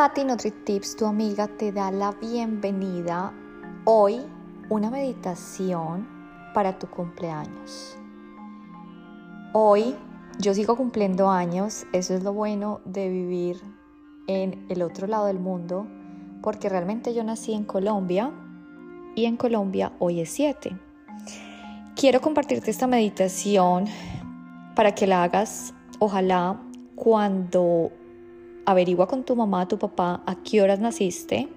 Tati NutriTips, tu amiga, te da la bienvenida hoy una meditación para tu cumpleaños. Hoy yo sigo cumpliendo años, eso es lo bueno de vivir en el otro lado del mundo, porque realmente yo nací en Colombia y en Colombia hoy es 7. Quiero compartirte esta meditación para que la hagas, ojalá, cuando averigua con tu mamá, tu papá, a qué horas naciste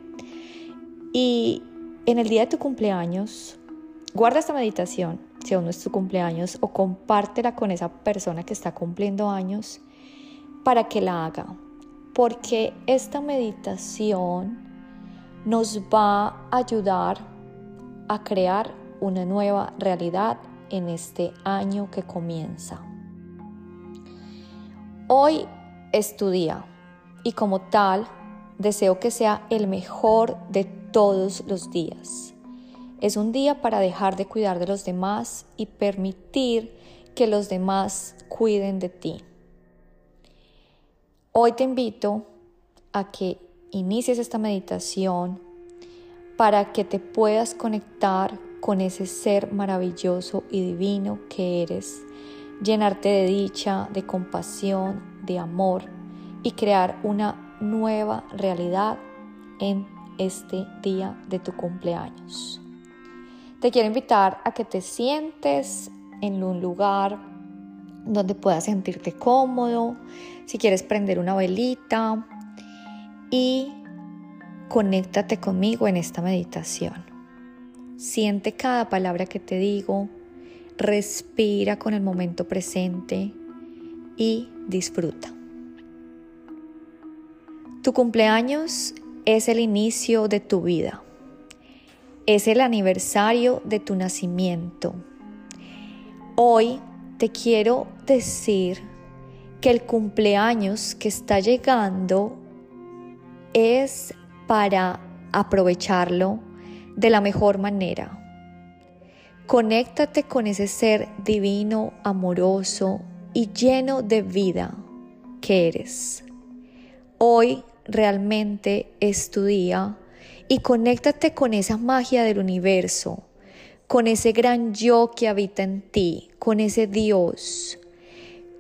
y en el día de tu cumpleaños, guarda esta meditación, si aún no es tu cumpleaños, o compártela con esa persona que está cumpliendo años para que la haga. Porque esta meditación nos va a ayudar a crear una nueva realidad en este año que comienza. Hoy es tu día y como tal deseo que sea el mejor de todos los días. Es un día para dejar de cuidar de los demás y permitir que los demás cuiden de ti. Hoy te invito a que inicies esta meditación para que te puedas conectar con ese ser maravilloso y divino que eres, llenarte de dicha, de compasión, de amor y crear una nueva realidad en este día de tu cumpleaños. Te quiero invitar a que te sientes en un lugar donde puedas sentirte cómodo, si quieres prender una velita y conéctate conmigo en esta meditación. Siente cada palabra que te digo, respira con el momento presente y disfruta. Tu cumpleaños es el inicio de tu vida. Es el aniversario de tu nacimiento. Hoy te quiero decir que el cumpleaños que está llegando es para aprovecharlo de la mejor manera. Conéctate con ese ser divino, amoroso y lleno de vida que eres. Hoy realmente es tu día y conéctate con esa magia del universo, con ese gran yo que habita en ti, con ese Dios,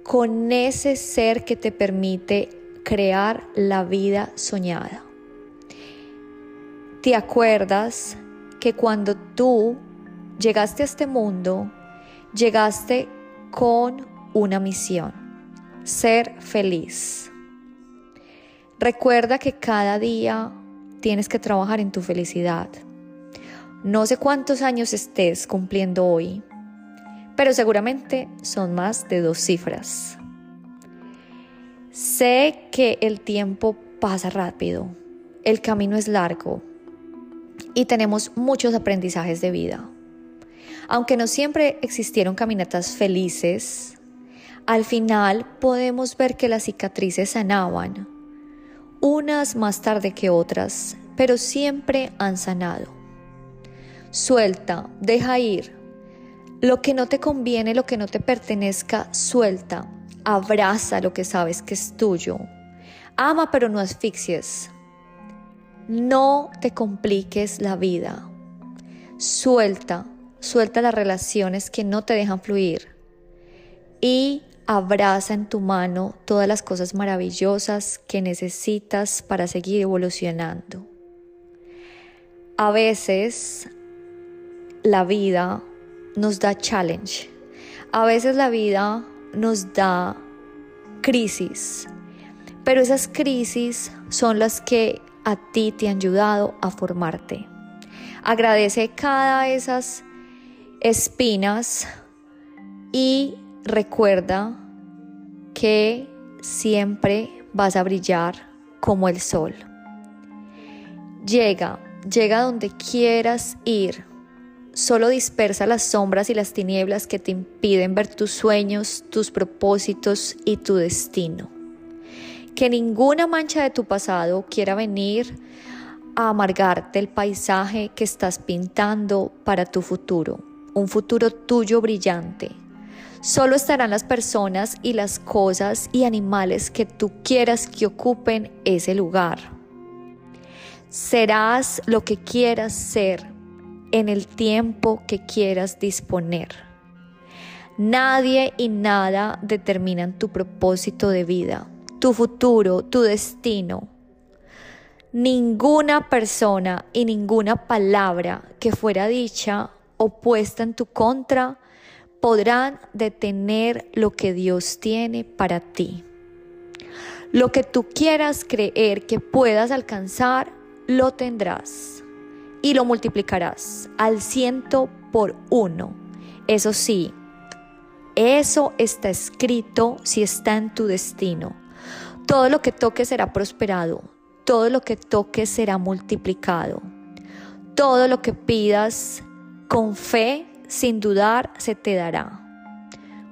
con ese ser que te permite crear la vida soñada. ¿Te acuerdas que cuando tú llegaste a este mundo, llegaste con una misión, ser feliz? Recuerda que cada día tienes que trabajar en tu felicidad. No sé cuántos años estés cumpliendo hoy, pero seguramente son más de dos cifras. Sé que el tiempo pasa rápido, el camino es largo y tenemos muchos aprendizajes de vida. Aunque no siempre existieron caminatas felices, al final podemos ver que las cicatrices sanaban unas más tarde que otras, pero siempre han sanado. Suelta, deja ir. Lo que no te conviene, lo que no te pertenezca, suelta. Abraza lo que sabes que es tuyo. Ama pero no asfixies. No te compliques la vida. Suelta, suelta las relaciones que no te dejan fluir. Y abraza en tu mano todas las cosas maravillosas que necesitas para seguir evolucionando. A veces la vida nos da challenge. A veces la vida nos da crisis. Pero esas crisis son las que a ti te han ayudado a formarte. Agradece cada esas espinas y recuerda que siempre vas a brillar como el sol. Llega, llega donde quieras ir. Solo dispersa las sombras y las tinieblas que te impiden ver tus sueños, tus propósitos y tu destino. Que ninguna mancha de tu pasado quiera venir a amargarte el paisaje que estás pintando para tu futuro, un futuro tuyo brillante, Solo estarán las personas y las cosas y animales que tú quieras que ocupen ese lugar. Serás lo que quieras ser en el tiempo que quieras disponer. Nadie y nada determinan tu propósito de vida, tu futuro, tu destino. Ninguna persona y ninguna palabra que fuera dicha opuesta en tu contra podrán detener lo que Dios tiene para ti. Lo que tú quieras creer que puedas alcanzar, lo tendrás y lo multiplicarás al ciento por uno. Eso sí, eso está escrito si está en tu destino. Todo lo que toques será prosperado, todo lo que toques será multiplicado. Todo lo que pidas con fe, sin dudar, se te dará.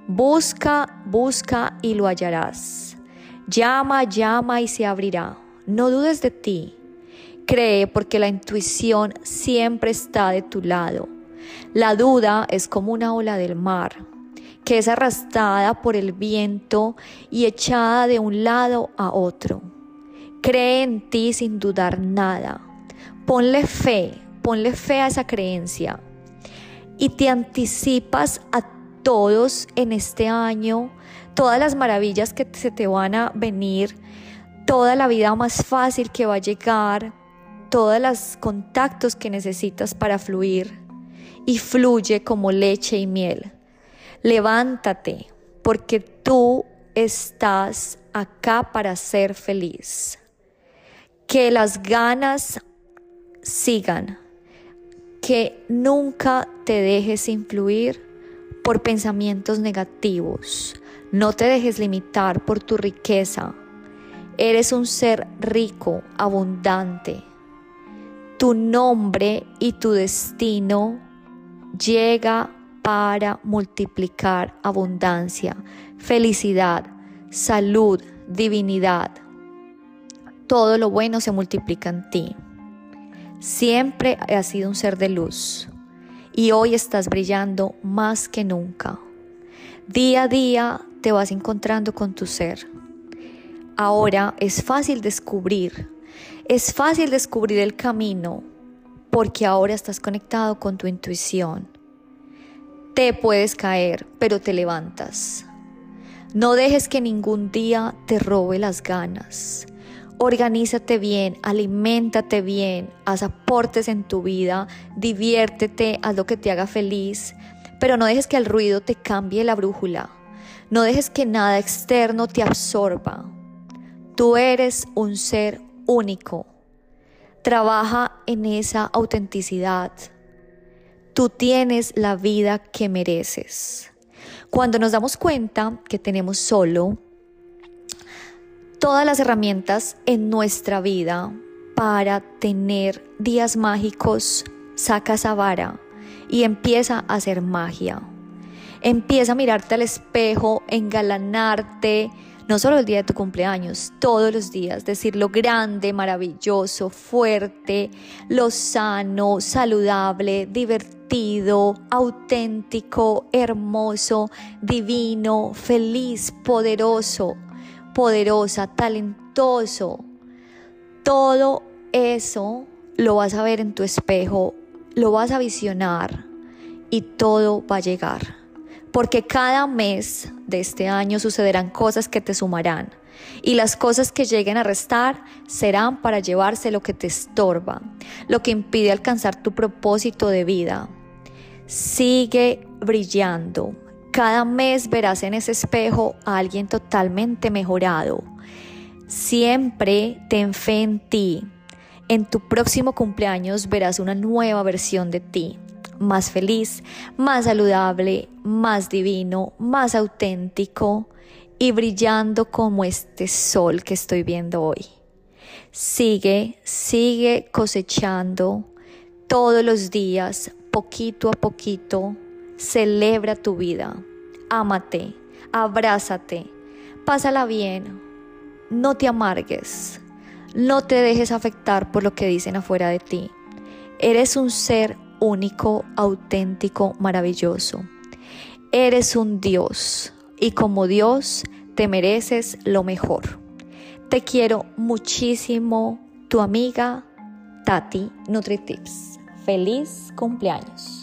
Busca, busca y lo hallarás. Llama, llama y se abrirá. No dudes de ti. Cree porque la intuición siempre está de tu lado. La duda es como una ola del mar que es arrastrada por el viento y echada de un lado a otro. Cree en ti sin dudar nada. Ponle fe, ponle fe a esa creencia. Y te anticipas a todos en este año, todas las maravillas que se te van a venir, toda la vida más fácil que va a llegar, todos los contactos que necesitas para fluir. Y fluye como leche y miel Levántate, porque tú estás acá para ser feliz. Que las ganas sigan. Que nunca te dejes influir por pensamientos negativos. No te dejes limitar por tu riqueza. Eres un ser rico, abundante. Tu nombre y tu destino llega para multiplicar abundancia, felicidad, salud, divinidad. Todo lo bueno se multiplica en ti. Siempre has sido un ser de luz y hoy estás brillando más que nunca. Día a día te vas encontrando con tu ser. Ahora es fácil descubrir, es fácil descubrir el camino porque ahora estás conectado con tu intuición te puedes caer, pero te levantas. No dejes que ningún día te robe las ganas. Organízate bien, aliméntate bien, haz aportes en tu vida, diviértete, haz lo que te haga feliz, pero no dejes que el ruido te cambie la brújula. No dejes que nada externo te absorba. Tú eres un ser único. Trabaja en esa autenticidad. Tú tienes la vida que mereces. Cuando nos damos cuenta que tenemos solo todas las herramientas en nuestra vida para tener días mágicos, saca esa vara y empieza a hacer magia. Empieza a mirarte al espejo, engalanarte, no solo el día de tu cumpleaños, todos los días, decir lo grande, maravilloso, fuerte, lo sano, saludable, divertido, auténtico, hermoso, divino, feliz, poderoso, poderosa, talentoso. Todo eso lo vas a ver en tu espejo, lo vas a visionar y todo va a llegar porque cada mes de este año sucederán cosas que te sumarán y las cosas que lleguen a restar serán para llevarse lo que te estorba, lo que impide alcanzar tu propósito de vida. Sigue brillando. Cada mes verás en ese espejo a alguien totalmente mejorado. Siempre ten fe en ti. En tu próximo cumpleaños verás una nueva versión de ti más feliz, más saludable, más divino, más auténtico y brillando como este sol que estoy viendo hoy. Sigue, sigue cosechando todos los días, poquito a poquito, celebra tu vida, ámate, abrázate, pásala bien, no te amargues, no te dejes afectar por lo que dicen afuera de ti. Eres un ser único, auténtico, maravilloso. Eres un Dios y como Dios te mereces lo mejor. Te quiero muchísimo, tu amiga Tati NutriTips. Feliz cumpleaños.